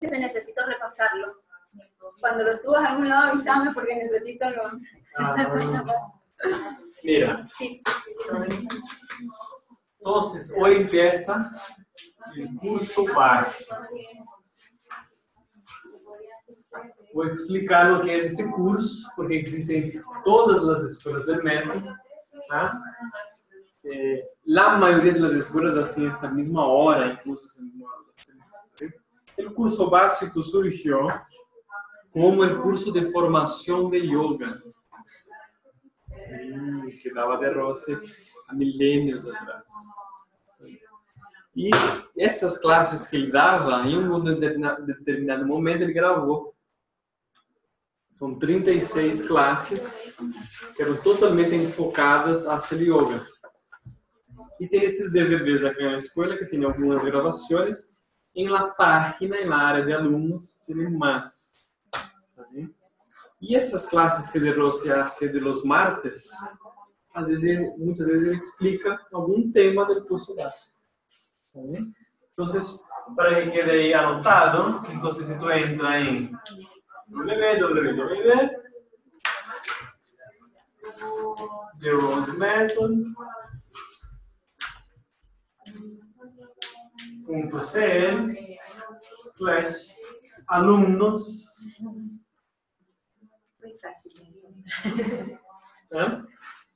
Entonces necesito repasarlo. Cuando lo subas a algún lado, avísame porque necesito los Ah, mira, entonces hoy empieza el curso básico. Vou explicar o que é esse curso, porque existem em todas as escolas do método. Tá? Eh, la maioria das escolas assim esta mesma hora, incluso assim, o curso básico surgiu como o curso de formação de yoga hum, que dava de Rossi há milênios atrás. E essas classes que ele dava, em um determinado momento ele gravou. São 36 classes que eram totalmente enfocadas a ser yoga. E tem esses DVDs aqui na escola que tem algumas gravações. Em la página, em la área de alunos, mais. Tá bem? E essas classes que de Rossi hace de los martes, às vezes, ele- muitas vezes ele explica algum tema do curso básico. Então, para que quede aí anotado, então se tu entra em www The Rose Method punto cl slash alumnos Muy fácil de encontrar. ¿eh?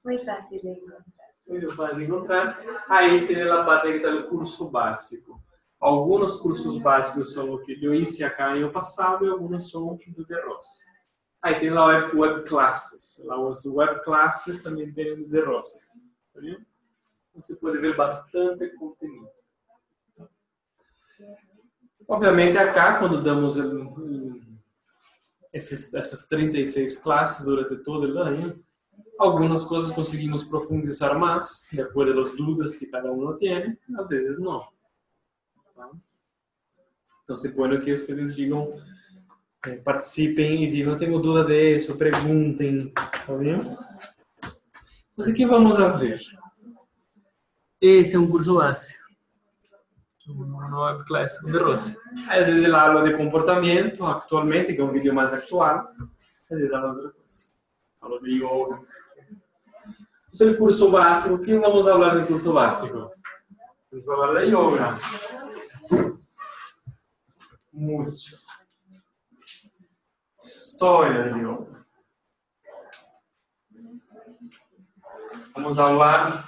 Muy fácil de encontrar. Você vai encontrar. Aí tem a parte que está o curso básico. Alguns cursos básicos são o que eu hice acá no passado e alguns são do De Rossi. Aí tem lá web, web classes. Lá os web classes também tem do De Rossi. Tá vendo? Você pode ver bastante conteúdo. Obviamente, acá, quando damos el- esses, essas 36 classes durante todo o ano, algumas coisas conseguimos profundizar mais, de acordo às dúvidas que cada um tem, às vezes não. Tá? Então, se bueno que vocês digam, eh, participem e digam, tenho dúvida disso, perguntem, tá vendo? Mas aqui vamos a ver. Esse é um curso básico. Uma web class de Rossi. Aí, às vezes ele de comportamento, atualmente, que é um vídeo mais atual. Às vezes fala de outra coisa. De yoga. Entonces el curso básico, ¿qué vamos a hablar del curso básico? Vamos a hablar de yoga. Mucho. Historia de yoga. Vamos a hablar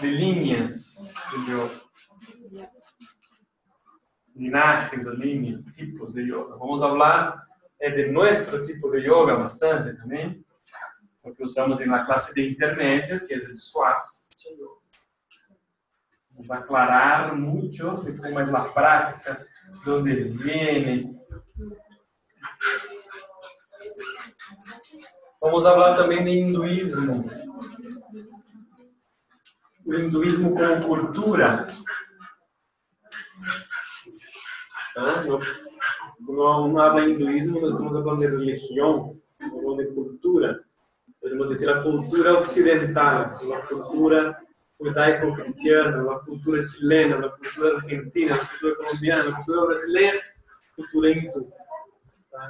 de líneas de yoga. Linajes o líneas, tipos de yoga. Vamos a hablar eh, de nuestro tipo de yoga bastante también porque usamos em la classe de intermédio, que é o Swastika. Vamos aclarar muito de como é a prática, de onde ele vem. Vamos falar também de hinduísmo. O hinduísmo como cultura. Tá? Não, não, não habla hinduísmo, nós estamos falando de religião, de cultura podemos dizer, a cultura ocidental, a cultura judaico-cristiana, a cultura chilena, a cultura argentina, a cultura colombiana, a cultura brasileira, a cultura hindu. Tá?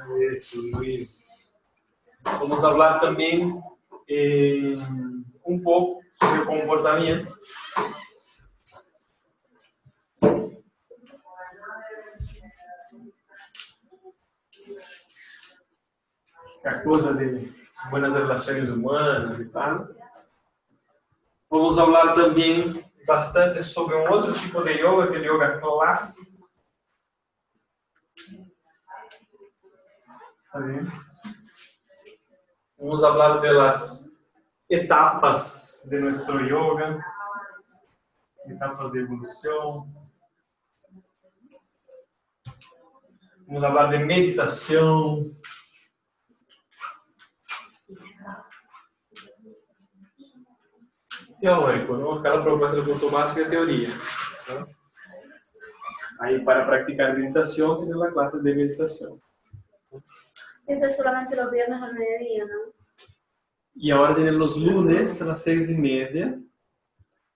Vamos falar também eh, um pouco sobre comportamento. A coisa de buenas relações humanas e tal. Vamos falar também bastante sobre um outro tipo de yoga, que é o yoga clássico. Tá? Vamos falar das etapas de nosso yoga, etapas de evolução. Vamos falar de meditação. Teórico, ¿no? Cada propuesta del curso básico es teoría. ¿no? Ahí para practicar meditación tienes la clase de meditación. Eso es solamente los viernes al mediodía, ¿no? Y ahora tienes los lunes a las seis y media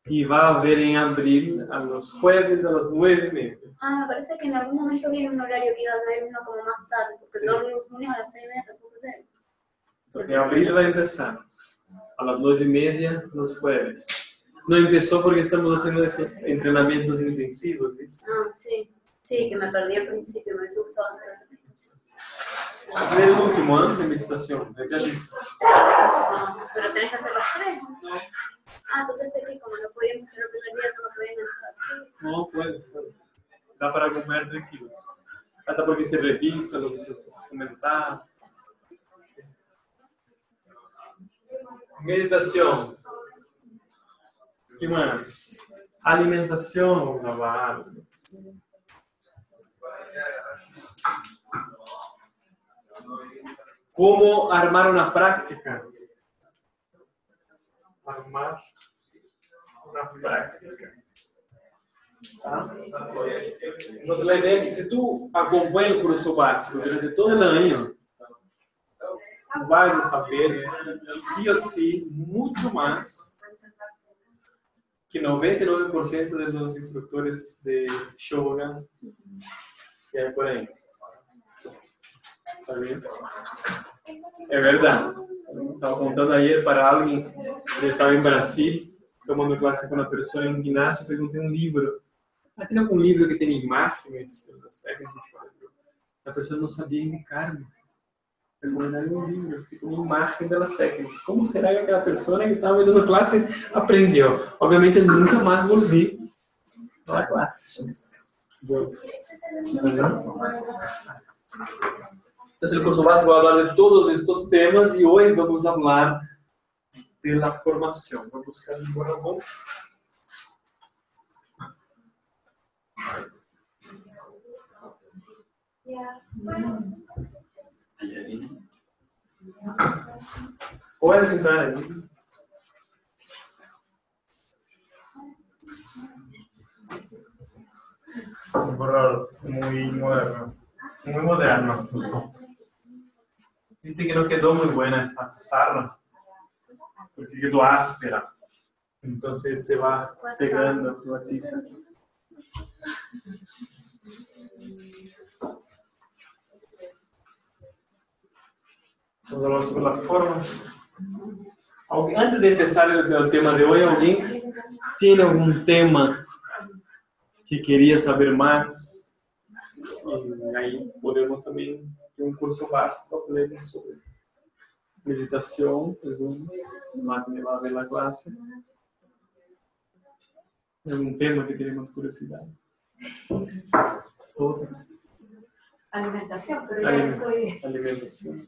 y va a haber en abril a los jueves a las nueve y media. Ah, me parece que en algún momento vi en un horario que iba a haber uno como más tarde, porque Sí. todos los lunes a las seis y media tampoco sé. Entonces, en abril va a empezar. A las nueve y media, los jueves. No empezó porque estamos haciendo esos entrenamientos intensivos, ¿viste? Ah, sí. Sí, que me perdí al principio, me gustado hacer la meditación. El último, ¿eh? De meditación. ya disse. Ah, pero tenés que hacer los tres, ¿no? Ah, tú pensé que como no podíamos hacer el primer día, solo podían entrar. No, puede, puede. Dá para comer tranquilo. Até porque se revisa, lo que se comentar. Meditação. O que mais? Alimentação, lavar. Como armar uma prática? Armar uma prática. Tá? Então, a ideia é que se tu acompanha o curso básico durante todo o ano, vais saber, sim ou sim, muito mais que 99% dos instrutores de Shogun que é por aí. Tá vendo? É verdade. Estava contando ayer para alguém que estava em Brasil, tomando classe com uma pessoa em um ginásio, perguntei um livro. Ah, tem algum livro que tem imagens técnicas? A pessoa não sabia indicar-me. Recomendaram um livro que tem imagem das técnicas. Como será que aquela pessoa que estava me dando classe aprendeu? Obviamente, eu nunca mais volvi à classe. Deus. Entonces, el curso básico va a hablar de todos estos temas y hoy vamos a hablar de la formación. Voy a buscar un borrador. Puede sentar ahí. Un borrador muy moderno. Muy moderno. Viste que no quedó muy buena esta pizarra, porque quedó áspera. Entonces se va pegando la tiza. Vamos hablar sobre las formas. Alguém- Antes de empezar el, el tema de hoy, ¿alguien tiene algún tema que quería saber más? E aí podemos também ter um curso básico para falarmos sobre meditação, presumo. Máquina vai ver a classe. É um tema que teremos curiosidade. Todas. Alimentación, pero ya Aliment- estoy. Alimentação.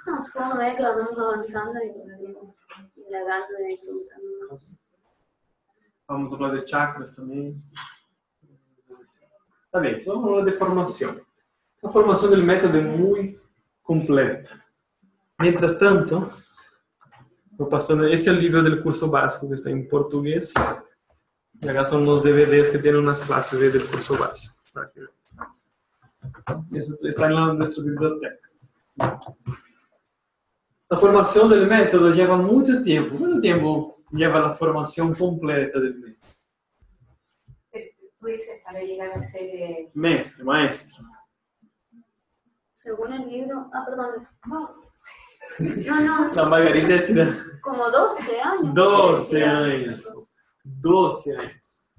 Estamos como que vamos avanzando y indagando y preguntando más. Vamos falar de chakras também. Tá bem, vamos falar de formação. A formação do método é muito completa. Mientras tanto, vou passando. Esse é o livro do curso básico que está em português. E acá são os DVDs que tem nas classes aí do curso básico. Tá aqui. Isso está na nossa biblioteca. A formação do método leva muito tempo. Quanto tempo leva a formação completa do método? Tú dices para llegar a ser. eh, Mestre, maestro. Según el libro, ah, perdón, no, no, no, La Margarida tira como 12 años. 12 Sí, sí, años. 12 años.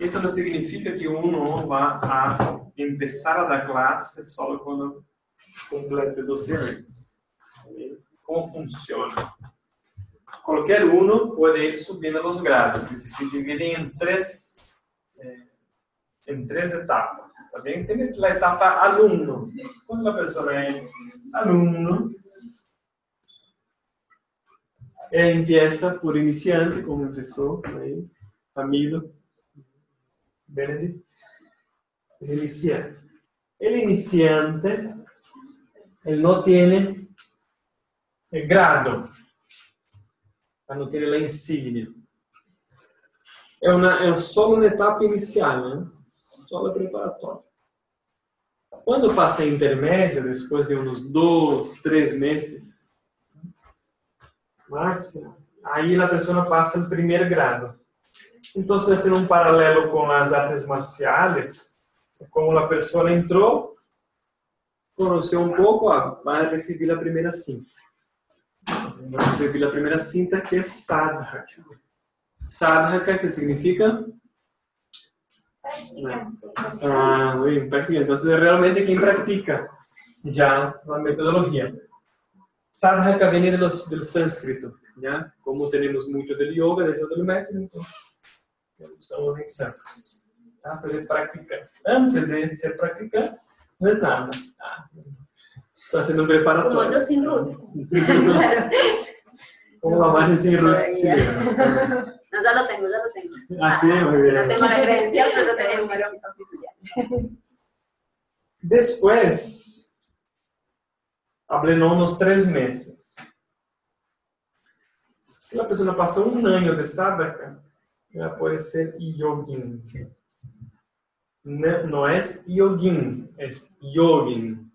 Isso não significa que uno vá a empezar a dar classe só quando complete 12 anos. Como funciona? Qualquer uno pode ir subindo os grados, que se dividem em três, eh, em três etapas. Tá bem? Tem a etapa aluno. Quando a pessoa é aluno, ela empieza por iniciante, como empezó ahí, Camilo, Benedict. El iniciante. El iniciante, él no tiene el grado, no tiene la insignia. É, uma, é só uma etapa inicial, né? só a preparatória. Quando passa a intermédia, depois de uns dois, três meses, máximo, aí a pessoa passa o primeiro grado. Entonces, haciendo un paralelo con las artes marciales, como la persona entró, conoció un poco, ah, va a primera cinta. Va a primera cinta que es sadhaka. Sadhaka, que significa Ah, muy bien, práctica. Realmente quien practica ya la metodología. Sadhaka viene de los, del sánscrito, ¿ya? Como tenemos mucho del yoga dentro del método, entonces usamos en sánscrito. ¿tá? Para. Antes de ser practicar, no es nada. Ah, está haciendo un Como preparatorio. yo sin root. Como la madre sin chilena. No, ya lo tengo, ya lo tengo. Así, muy bien. No tengo la credencial, pero tengo el número oficial. Después, hablando unos tres meses. Se la pessoa passa um ano de ela pode ser yogin. Não, é yogin, é yogin.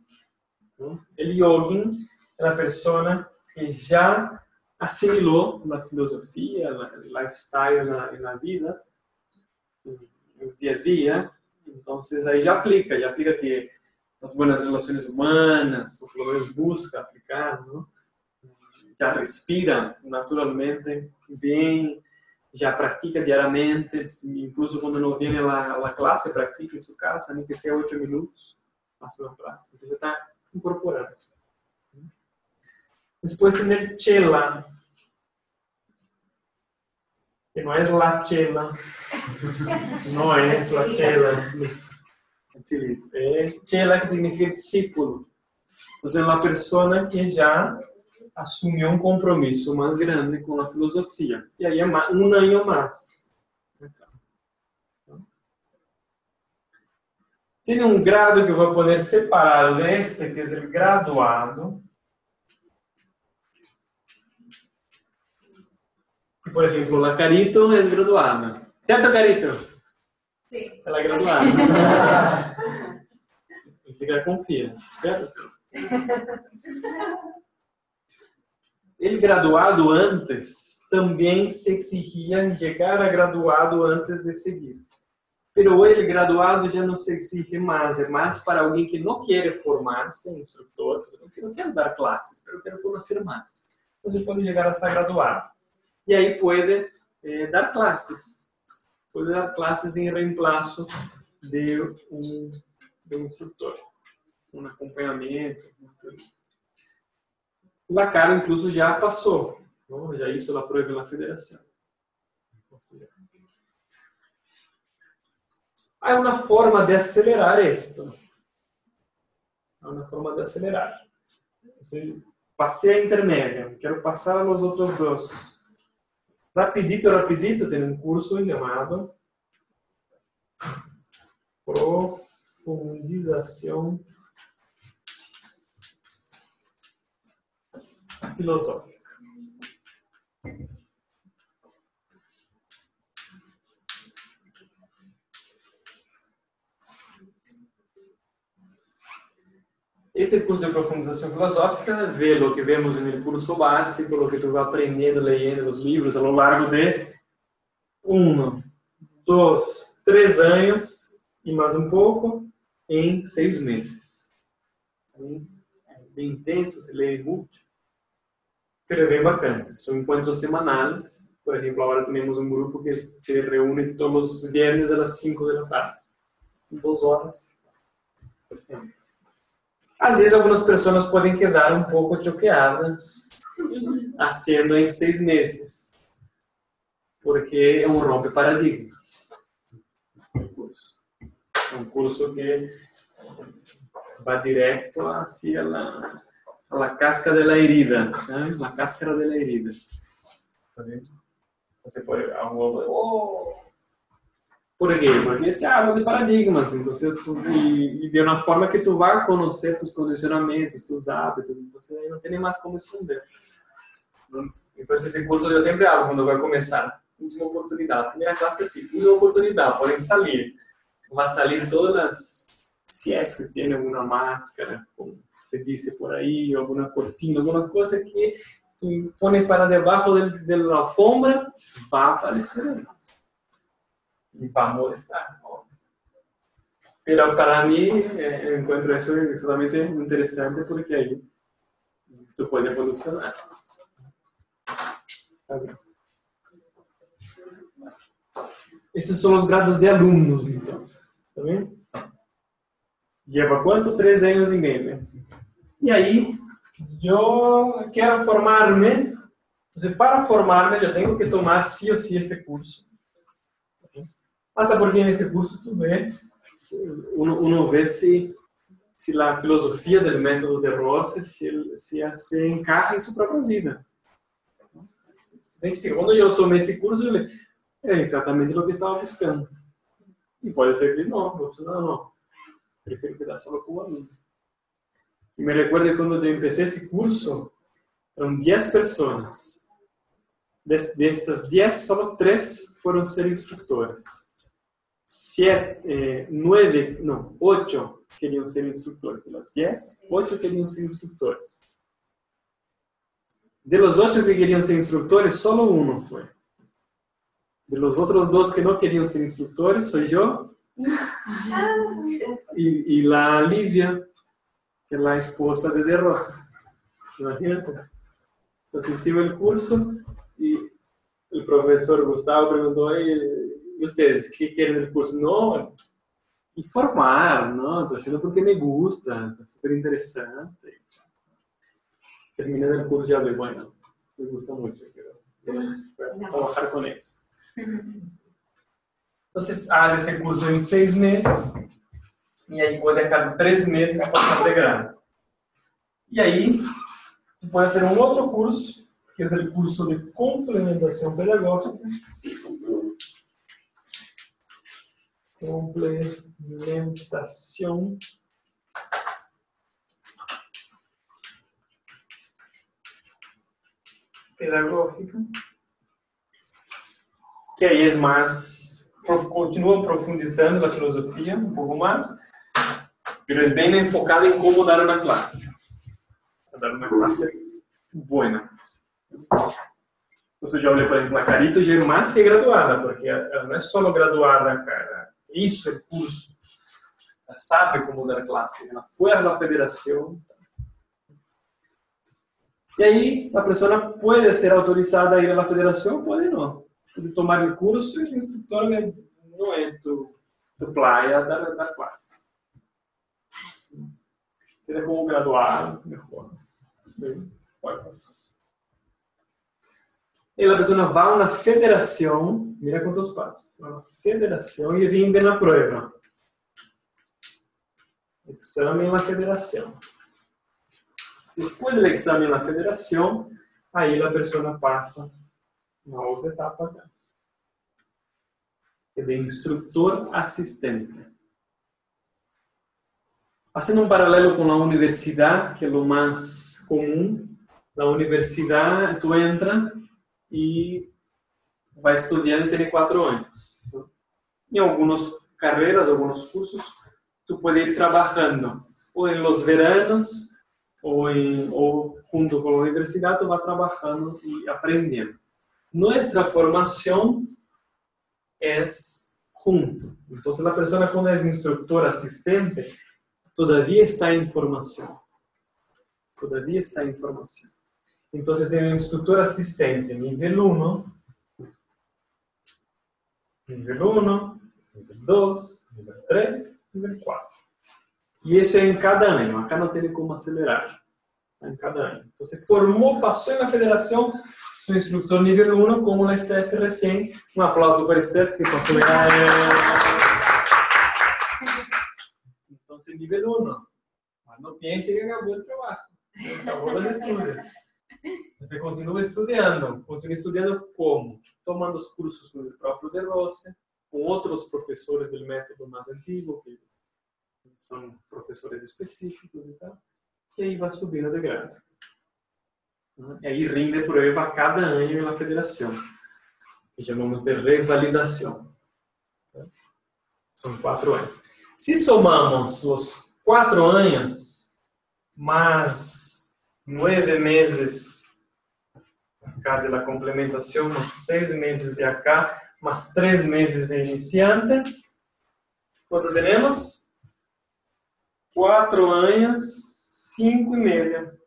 O yogin é a pessoa que já assimilou na filosofia, na lifestyle, na, na vida, no dia a dia. Então, aí já aplica, já aplica que as boas relações humanas, ou pelo menos busca aplicar, não? já respira naturalmente bem, já pratica diariamente, incluso quando não vem a la classe, pratica em sua casa, nem que seja oito minutos, passa uma prática, então já está incorporando. Depois tem el chela, que não é la chela, não é la chela, é chela que significa discípulo. Então, é uma pessoa que já assumiu um compromisso mais grande com a filosofia. E aí é um ano mais. Tem um grado que eu vou poder separar deste, que é o graduado. Por exemplo, a Carito é graduada. Certo, Carito? Sí. Ela é graduada. Você já confia, certo? Ele graduado antes também se exigia chegar a graduado antes de seguir. Pero ele graduado já não se exige mais, é mais para alguém que não quer formar-se instrutor, que não quer dar classes, mas quer conhecer mais. Então ele pode chegar a estar graduado. E aí pode eh, dar classes. Pode dar classes em reemplaço de um, de um instrutor. Um acompanhamento. O Lacaro, incluso, já passou. não? Já isso ela prova na federação. Há uma forma de acelerar isto. Há uma forma de acelerar. Passei a intermédia, quero passar aos outros dois. Rapidito, rapidito, tem um curso chamado Profundização Filosófica. Esse curso de profundização filosófica vê o que vemos no curso básico, o que tu vai aprendendo, lendo os livros ao longo de um, dois, três anos e mais um pouco em seis meses. É bem intenso, se lê muito, mas é bem bacana. São encontros semanais. Por exemplo, agora temos um grupo que se reúne todos os viernes às 5 da tarde. Duas horas. Às vezes, algumas pessoas podem quedar um pouco choqueadas, sendo em seis meses, porque é um rompe paradigmas. É um curso que vai direto hacia a la casca de la herida, ¿sabes? La cáscara de la herida. Você pode oh. Por quê? Porque se habla de paradigmas, então tu, e, e de uma forma que tu vai conhecer tus condicionamentos, tus hábitos, então aí não tem mais como esconder. Então esse curso eu sempre hablo quando vai começar. Última oportunidade. Primeira classe é assim, última oportunidade, podem sair. Vai sair todas as, se é que tem alguma máscara, como se disse por aí, alguma cortina, alguma coisa que tu põe para debaixo da alfombra, vai aparecer aí. y va a molestar. ¿no? Pero para mí eh, encuentro eso extremadamente interesante porque ahí tú puedes evolucionar. Esses são os grados de alunos, então. Tá vendo? Lleva quanto? Três anos e meio. E aí, eu quero formar-me. Então, para formar-me, eu tenho que tomar sí ou sí este curso. Hasta porque nesse curso tu vê, uno, uno vê se, se a filosofia do método de Rossi se, se, se em sua própria vida. Quando eu tomei esse curso, eu falei, é exatamente o que estava buscando. E pode ser que não, não, não. Prefiro quedar só com o aluno. E me recuerdo quando eu comecei esse curso, eram 10 pessoas. Destas 10, só 3 foram ser instrutoras. Siete, eh, nueve, não, oito queriam ser instrutores. De las 10, 8 queriam ser instrutores. De los ocho que queriam ser instrutores, solo uno foi. De los otros dos que no querían ser instructores, soy yo y, y la Livia, que es la esposa de De Rosa. Imagínate. Entonces hicimos el curso y el profesor Gustavo preguntó, ¿y ustedes qué quieren del curso? No, informar, ¿no? Estoy haciendo porque me gusta, es súper interesante. Terminé el curso y hablé, bueno, me gusta mucho, quiero trabajar con eso. Entonces, haces ese curso en seis meses y ahí puede a cada tres meses pasar de grado. Y ahí tú puedes hacer un otro curso, que es el curso de complementación pedagógica. Complementación pedagógica. que aí é mais continuam profundizando na filosofia um pouco mais, mas bem enfocado em como dar uma classe, dar uma classe boa. Você já olha, por exemplo, a Carito já é graduada, porque ela não é só graduada, cara. Isso é curso. Ela sabe como dar classe. Ela foi à federação. E aí, a pessoa pode ser autorizada a ir à federação, pode não de tomar o curso e o instrutor não é do, do playa da, da classe. Ele é como graduado, melhor. Pode passar. E a pessoa vai na federação, mira quantos passos, na federação e rinde na prova. Exame na federação. Depois do exame na federação, aí a pessoa passa uma outra etapa acá. É de instrutor assistente. Fazendo um paralelo com a universidade, que é o mais comum, na universidade tu entra e vai estudar e tem quatro anos. Em algumas carreiras, alguns cursos, tu pode ir trabalhando ou em los veranos ou, em, ou junto com a universidade tu vai trabalhando e aprendendo. Nuestra formación es junto. Entonces la persona cuando es instructor asistente todavía está en formación. Todavía está en formación. Entonces tiene un instructor asistente nivel 1, nivel 1, nivel 2, nivel 3, nivel 4. Y eso es en cada año. Acá no tiene como acelerar. En cada año. Entonces formó, pasó en la federación, Sou instructor nível 1 como a Steph recém. Um aplauso para a Steph, que passou Então, é nível 1. Mas não pense que acabou o trabalho. Acabou os estudos. Você continua estudando. Continua estudando como? Tomando os cursos com o próprio De Rossi, com outros professores do método mais antigo, que são professores específicos e tal. E aí vai subindo de grado e rinde prueba cada ano na federação, que chamamos de revalidação. São quatro anos. Se somamos os quatro anos, mais nove meses acá de la complementação, mais seis meses de acá, mais três meses de iniciante, quanto temos? Quatro anos, cinco e meio.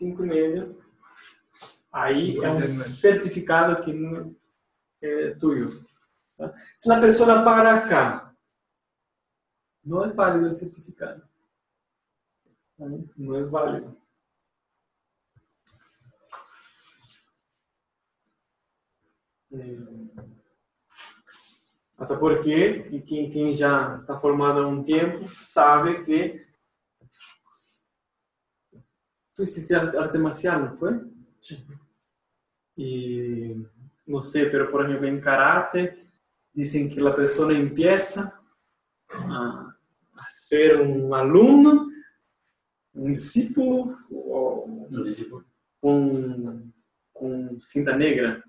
5 nele, aí é um certificado que é tuyo. Tá? Se a pessoa para cá, não é válido o certificado. Tá? Não é válido. É. Até porque quem, quem já está formado há um tempo sabe que tu hiciste arte marcial, não foi? Y no sé, pero por ejemplo en karate dicen que la persona empieza a, a ser un alumno, un discípulo No discípulo. con, con cinta negra.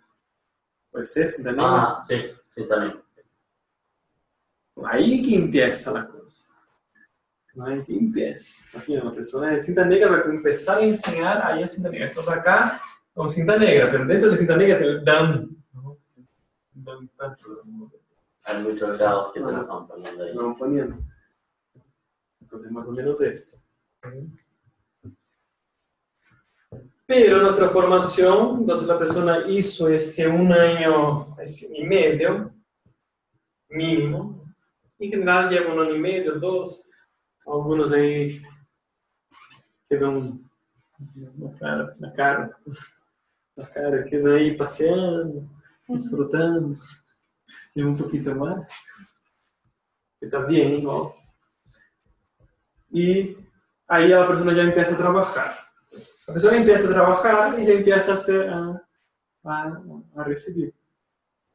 Puede ser cinta negra. Ah, sí, sí, también. Ahí que empieza la cosa. Que empieza. Imagina, una persona de cinta negra va a empezar a enseñar ahí a cinta negra. Entonces acá, con cinta negra, pero dentro de cinta negra te dan. ¿no? Dan tanto, Hay muchos grados que te lo están poniendo ahí. Poniendo. Entonces, más o menos esto. Pero nuestra formación, entonces la persona hizo ese un año ese y medio, mínimo. En general lleva un año y medio, dos. Algunos ahí quedan na cara, na cara, na cara, quedam aí passeando, desfrutando. Lleva un poquito más. Está bien igual. Y ahí la persona ya empieza a trabajar. La persona empieza a trabajar y ya empieza a, hacer, a, a, a recibir.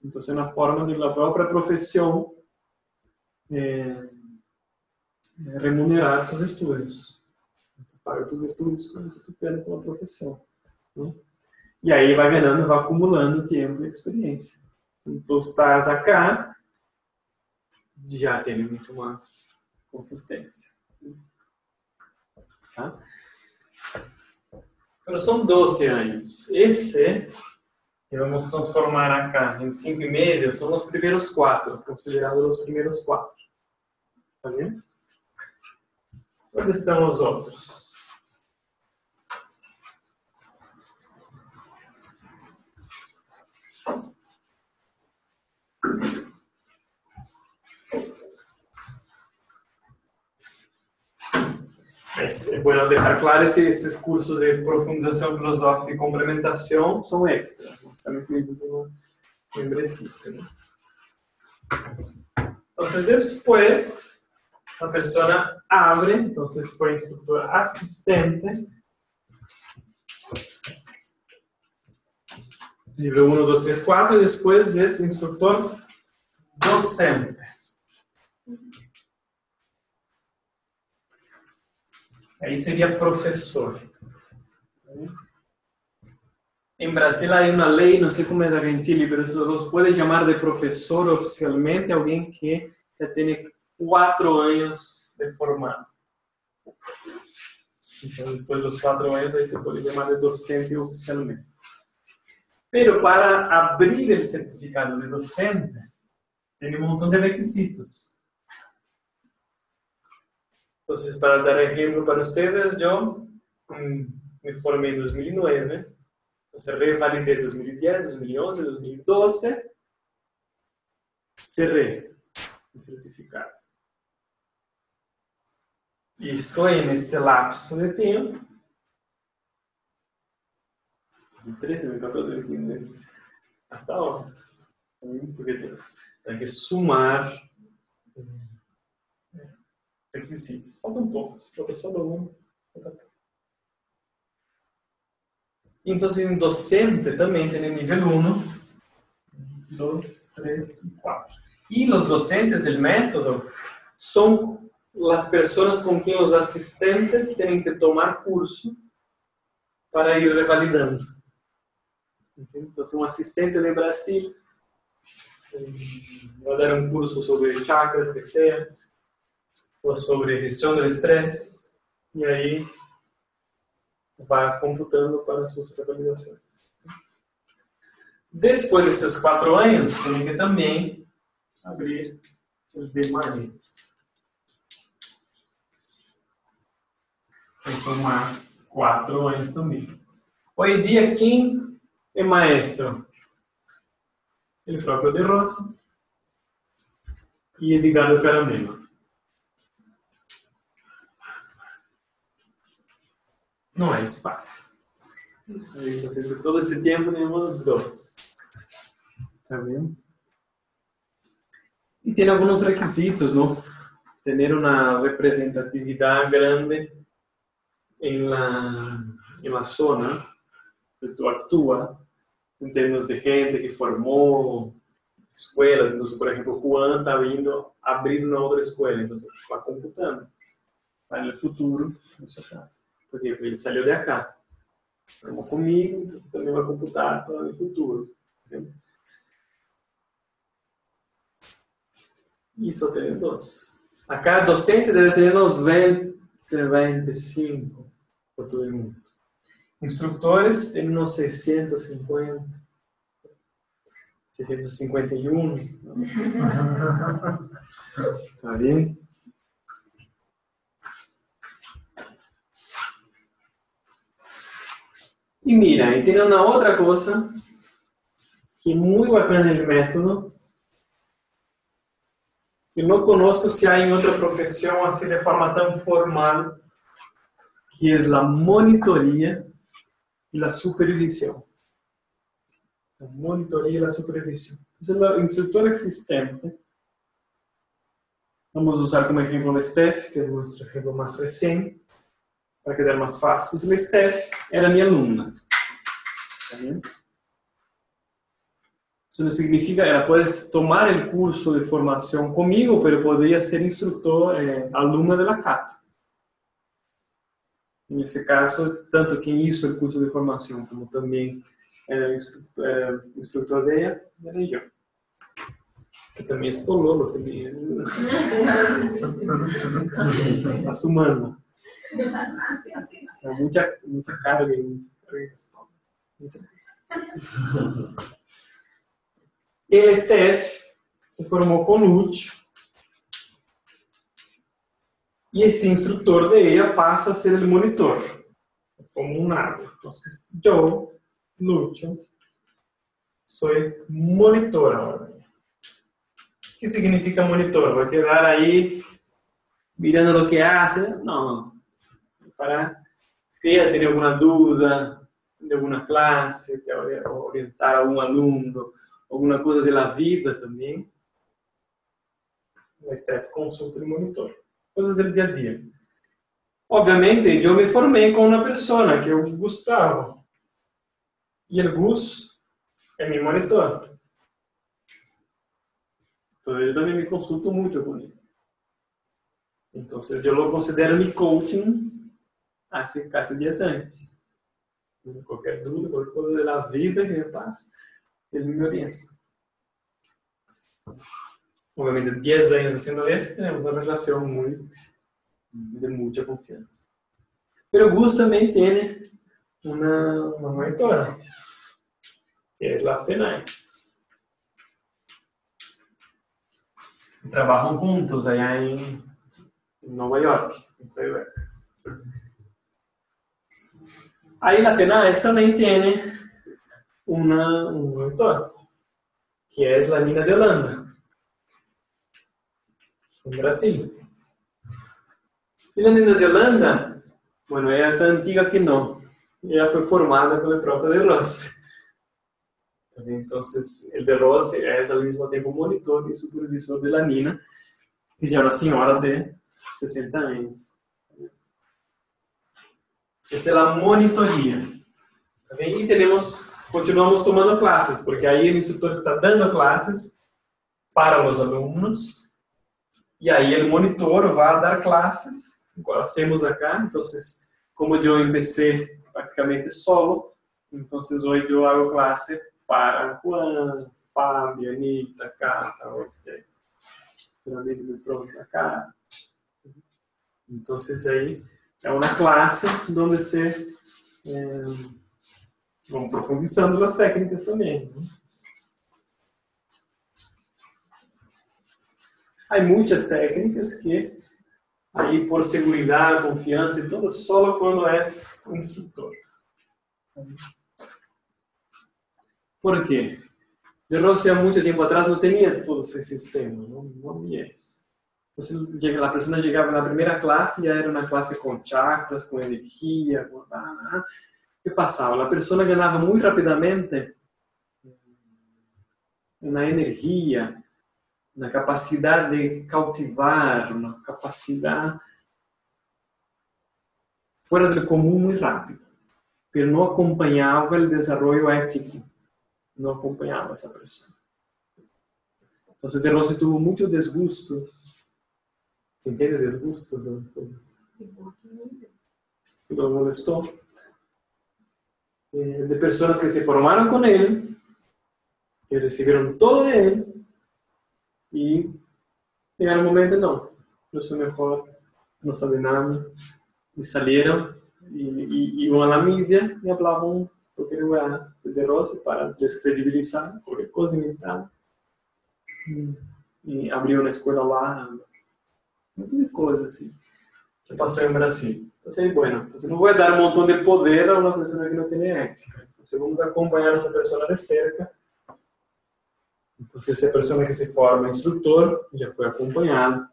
Entonces, una forma de la propia profesión eh, remunerar tus estudios. Tu paga tus estudios quando tu pega pela profissão. Né? E aí vai ganhando, vai acumulando tempo e experiência. Então, estás acá, já tem muito mais consistência. Tá? Agora são 12 anos. Esse que vamos transformar acá em 5 e meio são os primeiros quatro, considerados os primeiros quatro. Tá vendo? Onde estão os outros? Es bueno dejar claro que esses cursos de profundização filosófica e complementação são extra. Estão incluídos no membresía. ¿no? Entonces, después, la persona abre, entonces fue instructor asistente. Nível 1, 2, 3, 4, e depois es instructor docente. Aí seria professor. En Brasil hay una ley, no sé cómo es acá en Chile, pero eso los puede llamar de profesor oficialmente alguien que ya tiene cuatro años de formado. Entonces, después de los cuatro años, ahí se puede llamar de docente oficialmente. Pero para abrir el certificado de docente, tiene un montón de requisitos. Entonces, para dar ejemplo para ustedes, yo mm, me formé en 2009. Cerré validé 2010, 2011, 2012. Cerré el certificado. Y estoy en este lapso de tiempo. 2013, 2014, 2015, hasta ahora. Porque tem que sumar requisitos. Faltam poucos, falta só um. Entonces, en docente también tiene nivel 1, 2, 3 y 4. Y los docentes del método son las personas con quien los asistentes tienen que tomar curso para ir revalidando. Entonces, un asistente de Brasil eh, va a dar un curso sobre chakras, que sea, o sobre gestión del estrés, y ahí vai computando para suas revalidações. Depois desses quatro anos, tem que também abrir os demais. São mais quatro anos também. Hoje em dia, quem é maestro? Ele próprio de Rosa e Edgardo Caramelo. Não é. Entonces, todo esse tempo temos dois. Tá vendo? E tem alguns requisitos, não? Ter uma representatividade grande em la, em la zona que tu actúa, em termos de gente que formou escolas. Então, por exemplo, Juan está vindo abrir uma outra escola, então está computando para no futuro, no seu caso. Porque ele saiu de cá. Formou comigo, então também vai computar para o futuro. Entendeu? E só tem dois. A cada docente deve ter uns 20, 25 por todo mundo. Instrutores tem uns 650, 651. Tá vendo? E mira, e tem uma outra coisa que é muito bacana no método, que não conosco se há em outra profissão assim de forma tão formal, que é a monitoria e a supervisão. A monitoria e a supervisão. Então, o instrutor existente, vamos usar como exemplo o Steph, que é o nosso exemplo mais recente, para quedar mais fácil. A Steph era minha aluna. Tá Isso não significa, ela pode tomar o curso de formação comigo, mas poderia ser instrutor, eh, aluna da CAT. Nesse caso, tanto quem hizo o curso de formação, como também era instrutor, eh, instrutor dela, era eu. Que também é pololo, também. Assumando. É muita, muita carga e muita carga. Muita coisa. E a STF se formou com Lúcio. E esse instrutor de ella passa a ser o monitor, como um nada. Então, eu, Lúcio, sou monitor agora. O que significa monitor? Vai quedar aí mirando o que hace? Não, para se ela tem alguma dúvida de alguma classe, quer orientar algum aluno, alguma coisa da vida também, o STF consulta o monitor. Coisas do dia a dia. Obviamente, eu me formei com uma pessoa, que é o Gustavo. E o Gus é meu monitor. Então, eu também me consulto muito com ele. Então, eu lo considero mi coaching hace casi 10 anos. Qualquer dúvida, qualquer coisa da vida que me passa, ele me orienta. Obviamente, 10 anos haciendo isso, temos uma relação muito, de muita confiança. Pero Gus tem uma, uma mentora, que é a Fenais. Trabalham juntos allá em Nova York, em Playback. Ahí la FENAES también una, un que es la mina de Holanda, en Brasil. Y la mina de Holanda, bueno, es tan antigua que no, ella fue formada el propio de Rossi. Entonces, el de Rossi es al mismo tiempo monitor y supervisor de la mina, que ya es una señora de 60 anos. Essa é a monitoria. Tá e temos, continuamos tomando classes, porque aí o instrutor está dando classes para os alunos, e aí o monitor vai dar classes, igual hacemos acá. Então, como eu empecé praticamente solo, então hoje eu hago classe para Juan, Fábio, Anitta, Cata, você. Finalmente me pronto acá. Então, aí é uma classe onde se é, vamos profundizando nas técnicas também. Né? Há muitas técnicas que, aí por segurança, confiança e tudo, só quando és instrutor. Por quê? De Rossi, há muito tempo atrás, não tinha todo esse sistema, não, não isso. Então, a pessoa chegava na primeira classe, já era uma classe com chakras, com energia, com... Ah, o que passava? A pessoa ganhava muito rapidamente na energia, na capacidade de cautivar, na capacidade fora do comum muito rápido. Mas não acompanhava o desenvolvimento ético, não acompanhava essa pessoa. Então, De Rossi tuvo muitos desgustos. Entende desgustos? Lo molestou. Eh, de pessoas que se formaram com ele, que receberam todo de ele, e chegaram um momento, não, eu sou melhor, não sabe nada, e saíram e, e iam à mídia e falavam qualquer lugar de Rossi para descredibilizar qualquer coisa inventada. E abriu uma escola lá, muito de coisa assim, que passou em Brasil. Então, bueno, então não vou dar um montão de poder a uma pessoa que não tem ética. Então, vamos acompanhar essa pessoa de cerca. Então, essa pessoa que se forma instrutor já foi acompanhado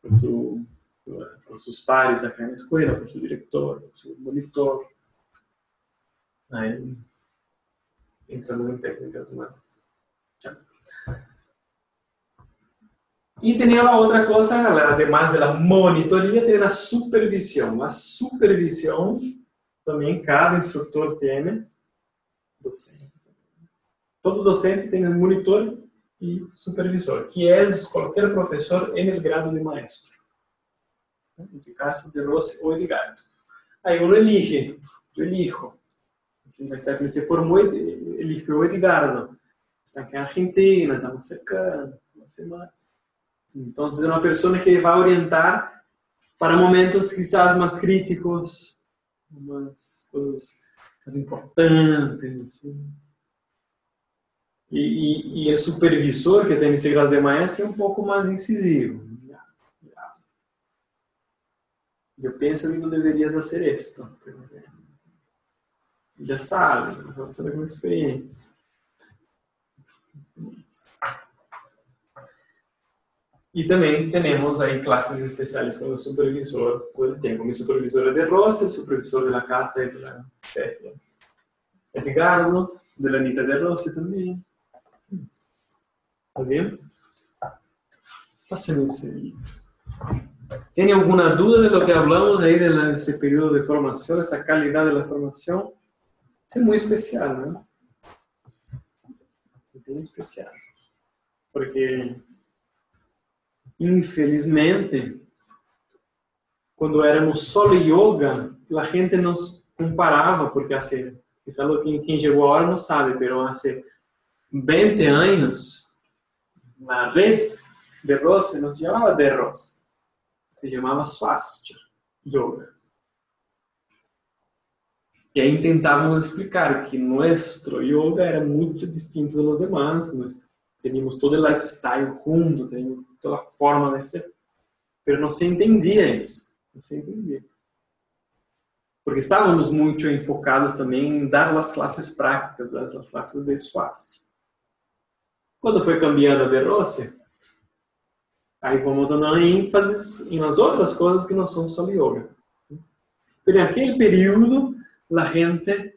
por, su, por pares aqui na escola, por seu diretor, por seu monitor. Aí entramos em técnicas mais. E tinha uma outra coisa, además da monitoria, tem a supervisão. A supervisão também cada instrutor tem, docente. Todo docente tem um monitor e supervisor, que é qualquer professor em grado de maestro. Nesse caso, de Rossi ou Edgardo. Aí uno elige, eu elijo. A Stephanie se formou, eligiu o Edgardo. Está aqui na Argentina, estamos cercando, não sei mais. Então, é uma pessoa que vai orientar para momentos quizás mais críticos, umas coisas importantes. Assim. E, e, o supervisor, que tem esse grau de maestro, é um pouco mais incisivo. Eu penso que não deverias fazer isto. Já sabe, você com experiência. E também temos aí classes especiais com o supervisor. Tem como supervisor de Rosa, supervisor da Cata e da Céfia. Edgardo, de la Anita de Rossi também. Tá vendo? Passando esse livro. Tem alguma dúvida de lo que hablamos aí desse período de formação, dessa qualidade da formação? Isso é muito especial, né? Bem especial. Porque infelizmente, quando éramos solo yoga, a gente nos comparava, porque assim, quizás quem, quem chegou agora não sabe, mas há 20 anos, na rede de Rossi, não se chamava de Rossi, se chamava Swastika Yoga. E aí tentávamos explicar que nosso yoga era muito distinto dos demais, nós teníamos todo o lifestyle teníamos toda a forma de ser, mas não se entendia isso, não se entendia. Porque estávamos muito enfocados também em dar as classes práticas, das as classes de swastika. Quando foi cambiando a Rossi, aí vamos dando ênfase em as outras coisas que não são só yoga. Porque naquele período, a gente eh,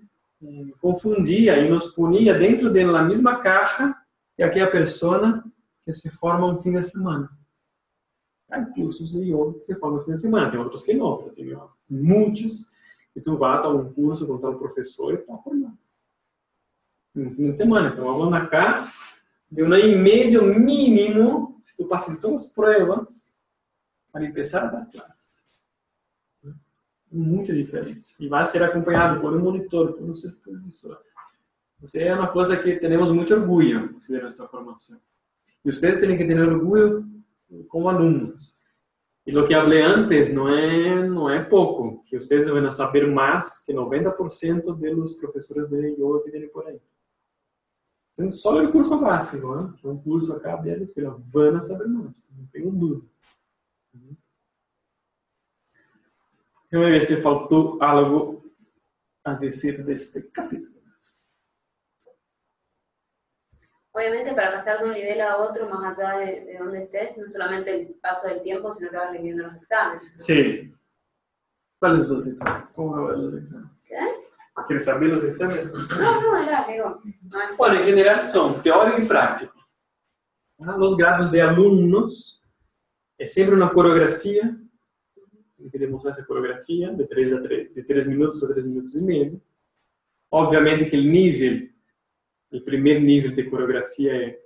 confundia e nos punia dentro da mesma caixa que aquela pessoa que se forma um fim de semana. Há cursos de yoga que se formam no fim de semana, tem outros que não. Tem muitos que tu vai a um curso com tal professor e está formando. No fim de semana. Então, vamos na cá, de um em médio mínimo, se tu passa em todas as provas, para começar a dar classe. Muita diferença. E vai ser acompanhado por um monitor, por um supervisor. Você é uma coisa que temos muito orgulho de nossa formação. E vocês têm que ter orgulho como alunos. E o que falei antes não é não é pouco, que vocês vão saber mais que 90% dos professores de yoga que tem por aí. Só o curso básico, né? que é um curso acá aberto, que van saber mais, não tenho dúvida. Déjame ver se faltou algo a decir deste capítulo. Obviamente para pasar de un nivel a otro, más allá de, de donde estés, no solamente el paso del tiempo, sino que vas rindiendo los exámenes. Sim. Quais os exames? Vamos ver os exames. ¿Qué? Queres saber os exames? No, no, era, digo, no. Bueno, en general son teórico y práctico. Ah, Los grados de alumnos es siempre una coreografía. Tem que demonstrar essa coreografia de 3 a 3, de 3 minutos a 3 minutos e meio. Obviamente que o nível, o primeiro nível de coreografia é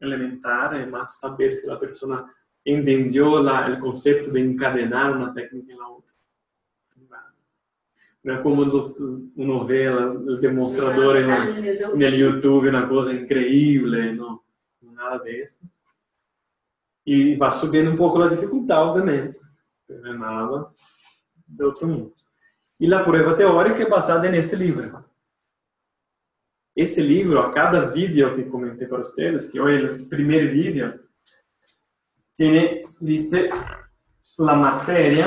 elementar, é mais saber se a pessoa entendeu o conceito de encadenar uma técnica na outra. Não é como no- uma novela, o demonstrador em en YouTube. nel YouTube una cosa incredibile, no, nada disso. E vai subindo um pouco a dificuldade, obviamente, não é nada de outro mundo. E a prova teórica é baseada neste livro. Esse livro, a cada vídeo que comentei para vocês, que hoje é o primeiro vídeo, tem, viste, a matéria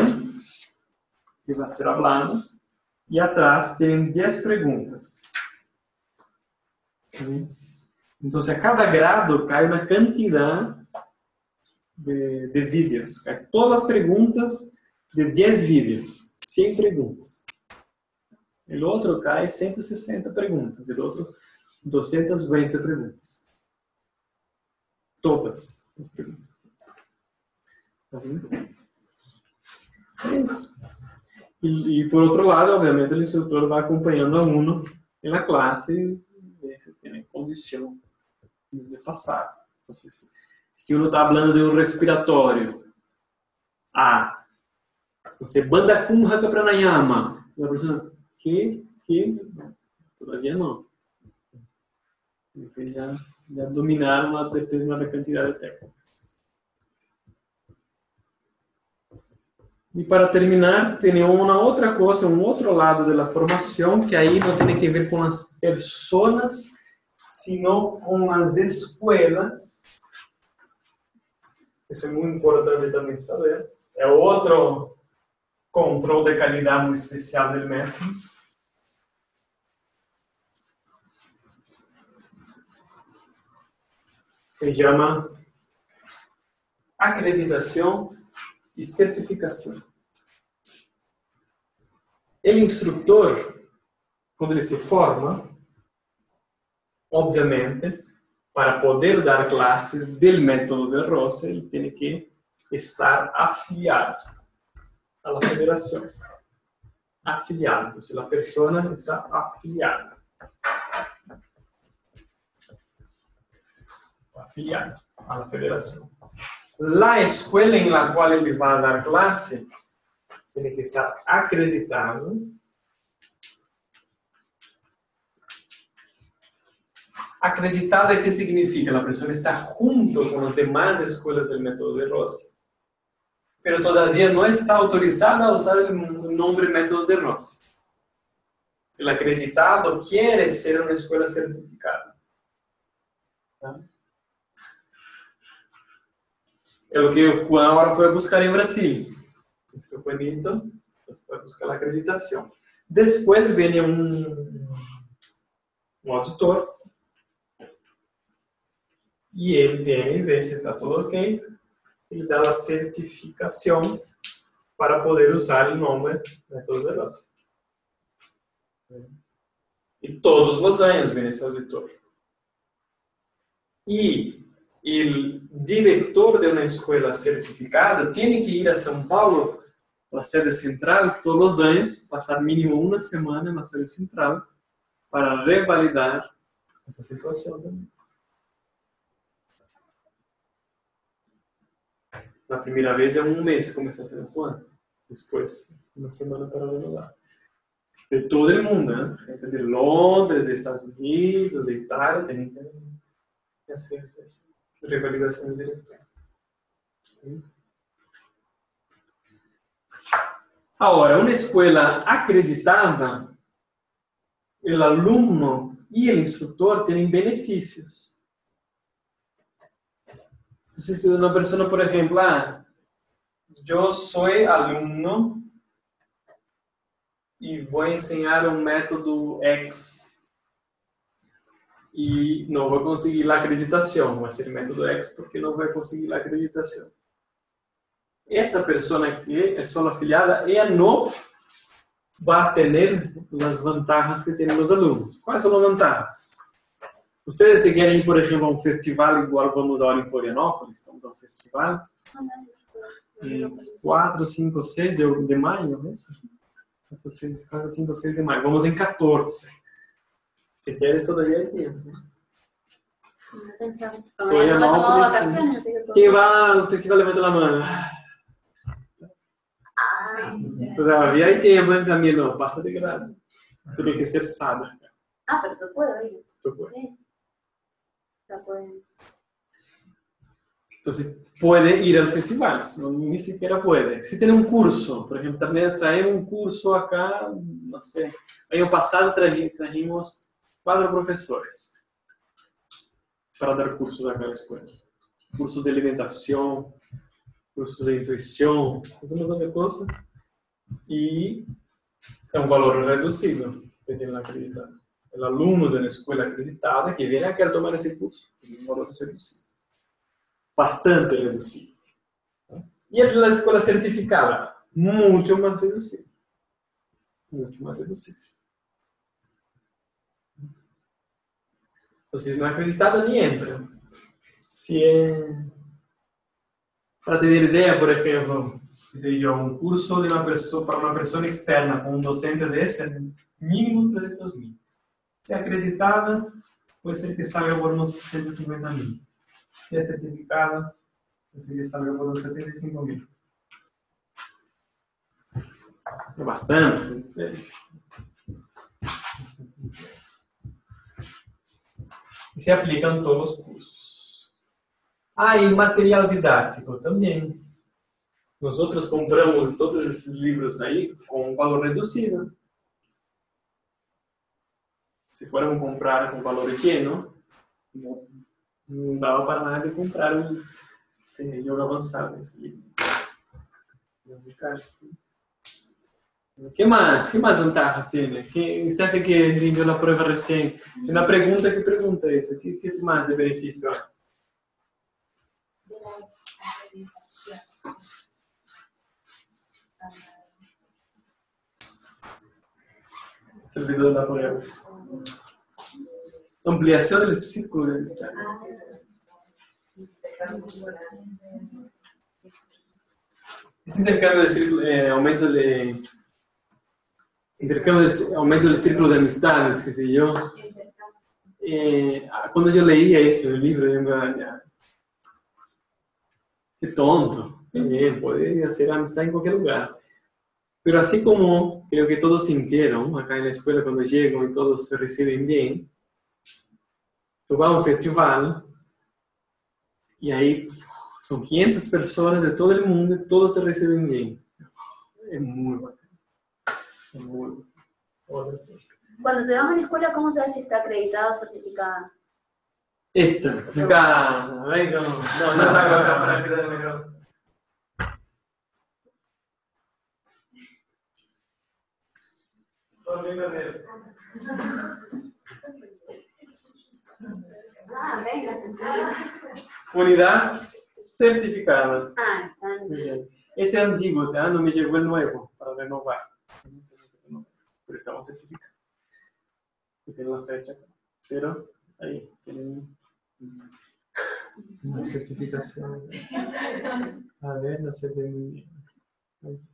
que vai ser hablada e atrás tem 10 perguntas. Então, a cada grado cai uma quantidade de, de vídeos. Cai todas as perguntas de 10 vídeos, 100 perguntas. O outro cai 160 perguntas, o outro 220 perguntas. Todas as perguntas. Tá vendo? É isso. E, e, por outro lado, obviamente, o instrutor vai acompanhando o aluno na classe e se tem condição de passar. Então, se, se uno está falando de um respiratório, ah, você banda kunhaka pranayama, e a pessoa, que, que, todavia não. Depois já, já dominaram uma determinada quantidade de técnicas. E para terminar, tem uma outra coisa, um outro lado da formação, que aí não tem que ver com as pessoas, sino com as escolas. Isso é muito importante também saber. É outro controle de qualidade muito especial do método. Se chama acreditação e certificação. O instrutor, quando ele se forma, obviamente, para poder dar classes do método de Rose, ele tem que estar afiliado à federação. Afiliado, se a pessoa está afiliada. Afiliado à federação. La escuela en la cual ele vai dar classe tem que estar acreditado. Acreditado é que significa? A pessoa está junto com as demais escolas do método de Rossi, pero todavía no está autorizada a usar o nome método de Rossi. El acreditado quiere ser uma escola certificada. Tá? É o que o Juan agora foi buscar em Brasil. Isso é bonito. Você buscar a acreditação. Depois vem um, um auditor e ele vem e vê se está tudo ok. Ele dá a certificação para poder usar o nome de Rossi. E todos os anos vem esse auditor. E o diretor de uma escola certificada tem que ir a São Paulo, a sede central, todos os anos, passar mínimo uma semana na sede central, para revalidar essa situação também. Na primeira vez é um mês, começa a ser ano. Depois, uma semana para renovar. De todo o mundo? Gente de Londres, de Estados Unidos, de Itália, tem que isso revalidação do diretor. Agora, uma escola acreditada, o aluno y el instructor tienen beneficios. Entonces, si una persona, por ejemplo, ah, yo soy alumno y voy a enseñar un método X no voy a conseguir la acreditación, va a ser método X porque voy a conseguir la acreditación. Esa persona que es solo afiliada, ella no va a tener las ventajas que tienen los alumnos. ¿Cuáles son las ventajas? Ustedes se quieren ir, por ejemplo, a un festival igual vamos ahora en Florianópolis, estamos a un festival, em 4, 5, 6 de, de maio, não é isso? 4, 5, 6 de maio. Vamos em 14. Se quieres, todavía hay tiempo. Todo- Quem vai ao festival levanta a mão. Ah, Todavía hay tiempo, Camilo? Passa de grado. Tiene que ser sábado. ah, pero se puede ir. Tú puedes. Sí. Entonces, puede ir al festival, no, ni siquiera puede. Si tiene un curso, por ejemplo, también traemos un curso acá, no sé, año pasado traji- trajimos cuatro profesores para dar cursos acá en la escuela. Cursos de alimentación, cursos de intuición, un montón de cosas. Y es un valor reducido que tiene la acreditada. El alumno de una escuela acreditada que viene a tomar ese curso, valor reducido bastante reducido. Y el de la escuela certificada, mucho más reducido. Mucho más reducido. Entonces, no acreditado ni entra. Si es, para tener idea, por sé yo, un curso de para una persona externa con un docente de ese, mínimo 300 mil. Si es acreditada, puede ser que salga por unos 150 mil. Se é certificada, conseguir salga por uns 75 mil. É bastante. é. E se aplica em todos os cursos. Ah, e material didático também. Nós outros compramos todos esses livros aí com um valor reduzido. Se formos comprar com valor pequeno, não não dava para nada comprar um jogo avançado. O que mais? que mais vantagens tem? Que, que rendeu a prova recém, tem uma pergunta que pergunta isso. Que, que mais de benefício acreditación. Servidor da prova. Ampliação do círculo de amistade. Esse intercâmbio de círculo, eh, aumento de intercâmbio de, aumento del círculo de amistades, qué sé yo. Eh, cuando yo leía eso en el libro, yo me ya, qué tonto, qué bien, puede hacer amistad en cualquier lugar. Pero así como creo que todos sintieron acá en la escuela cuando llegan y todos se reciben bien, tú vas a un festival y ahí son 500 personas de todo el mundo y todos te reciben bien. Es muy bacán. Es muy bacán. Cuando se va a una escuela, ¿cómo sabes si está acreditada o certificada? Esta, acá, venga, no, no, no la hago Unidad certificada. Ah. Muy bien. Ese es antiguo, ¿tá? no me llegó el nuevo para renovar. Pero estamos certificados. Y la fecha. Pero ahí tienen una certificación. A ver, no se ve muy bien.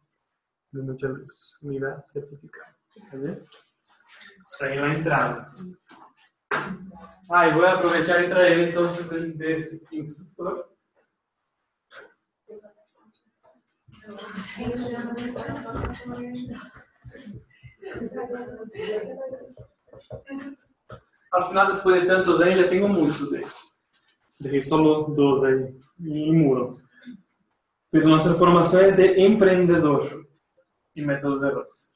De mucha luz. Unidad certificada. A ver. Está ahí la entrada. Ah, y voy a aprovechar y traer entonces el de instructor. Al final, de tantos años, ya tengo muchos de esos. Dejé solo dos ahí, en el muro. Pero nuestra formación es de emprendedor y método de arroz.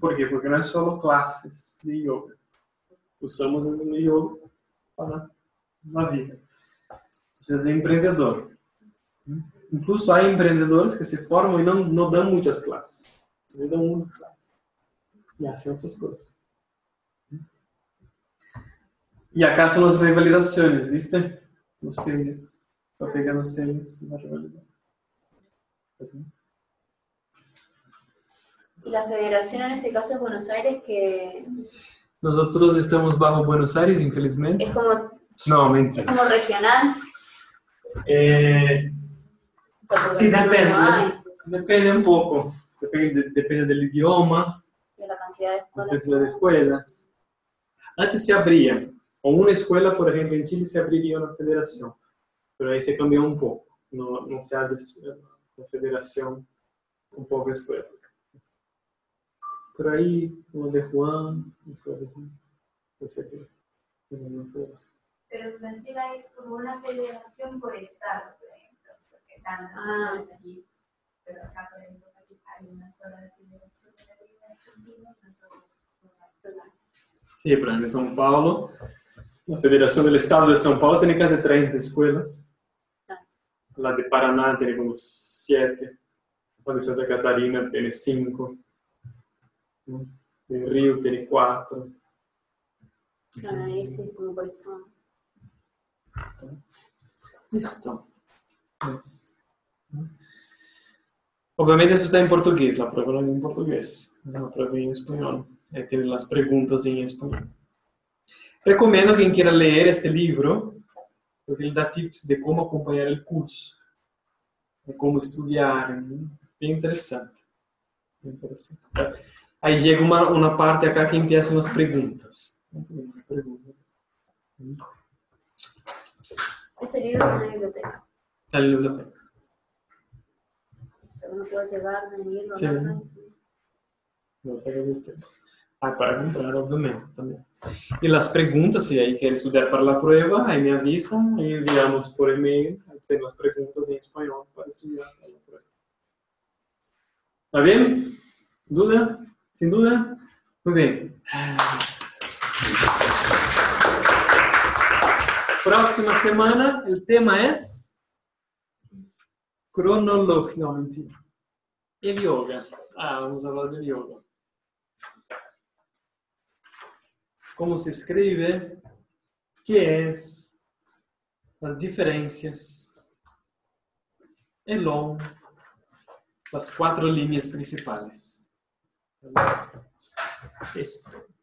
¿Por qué? Porque no es solo clases de yoga. Usamos o yoga para a vida. Você é empreendedor. Incluso há empreendedores que se formam e não, não dão muitas classes. Eles dão uma classe. E hacen outras coisas. E acá são as revalidações, ¿viste? Os sellos. Está pegando os sellos na rivalidade. Y la federación este caso es Buenos Aires, que Nosotros estamos bajo Buenos Aires, infelizmente. es como, No, es mentira. como regional. Eh, sí, depende. Depende un poco. Depende, depende del idioma, de la cantidad de escuelas. de. Antes se abría. Con una escuela, por ejemplo, en Chile se abriría una federación. Pero ahí se cambió un poco. No, no se hace la federación con poca escuela. Pero ahí, como de Juan, escuela de Juan, no. Pero en Brasil hay como una federación por estado, por ejemplo, porque tantas Ah. escuelas aquí. Pero acá, por ejemplo, aquí hay una sola federación de la vida argentina, sola. Sí, por ejemplo, en São Paulo, la Federación del Estado de São Paulo tiene casi 30 escuelas. La de Paraná tiene como 7. La de Santa Catarina tiene 5. Tiene 4. Claro, ahí sí, como por estado. Listo. Yes. Obviamente eso está en portugués, la prueba no es en portugués, la prueba en español. Ahí tienen las preguntas en español. Recomiendo a quien quiera leer este libro, porque él da tips de cómo acompañar el curso, de cómo estudiar, ¿no? bien interesante. Bien interesante. Ahí llega una, una parte acá que empiezan las preguntas. Preguntas. Ese libro está en la biblioteca. Está en la biblioteca. Pero uno puede llegar, venir, Sí. hablar, No pega usted. Ah, para comprar, obviamente, también. Y las preguntas, si ahí quiere estudiar para la prueba, ahí me avisan, ahí enviamos por email, ahí tengo las preguntas en español para estudiar para la prueba. ¿Está bien? ¿Duda? ¿Sin duda? Muy bien. Próxima semana, el tema es cronología, no, mentira. El yoga. Ah, vamos a hablar del yoga. ¿Cómo se escribe? ¿Qué es? Las diferencias. El long. Las cuatro líneas principales. Esto.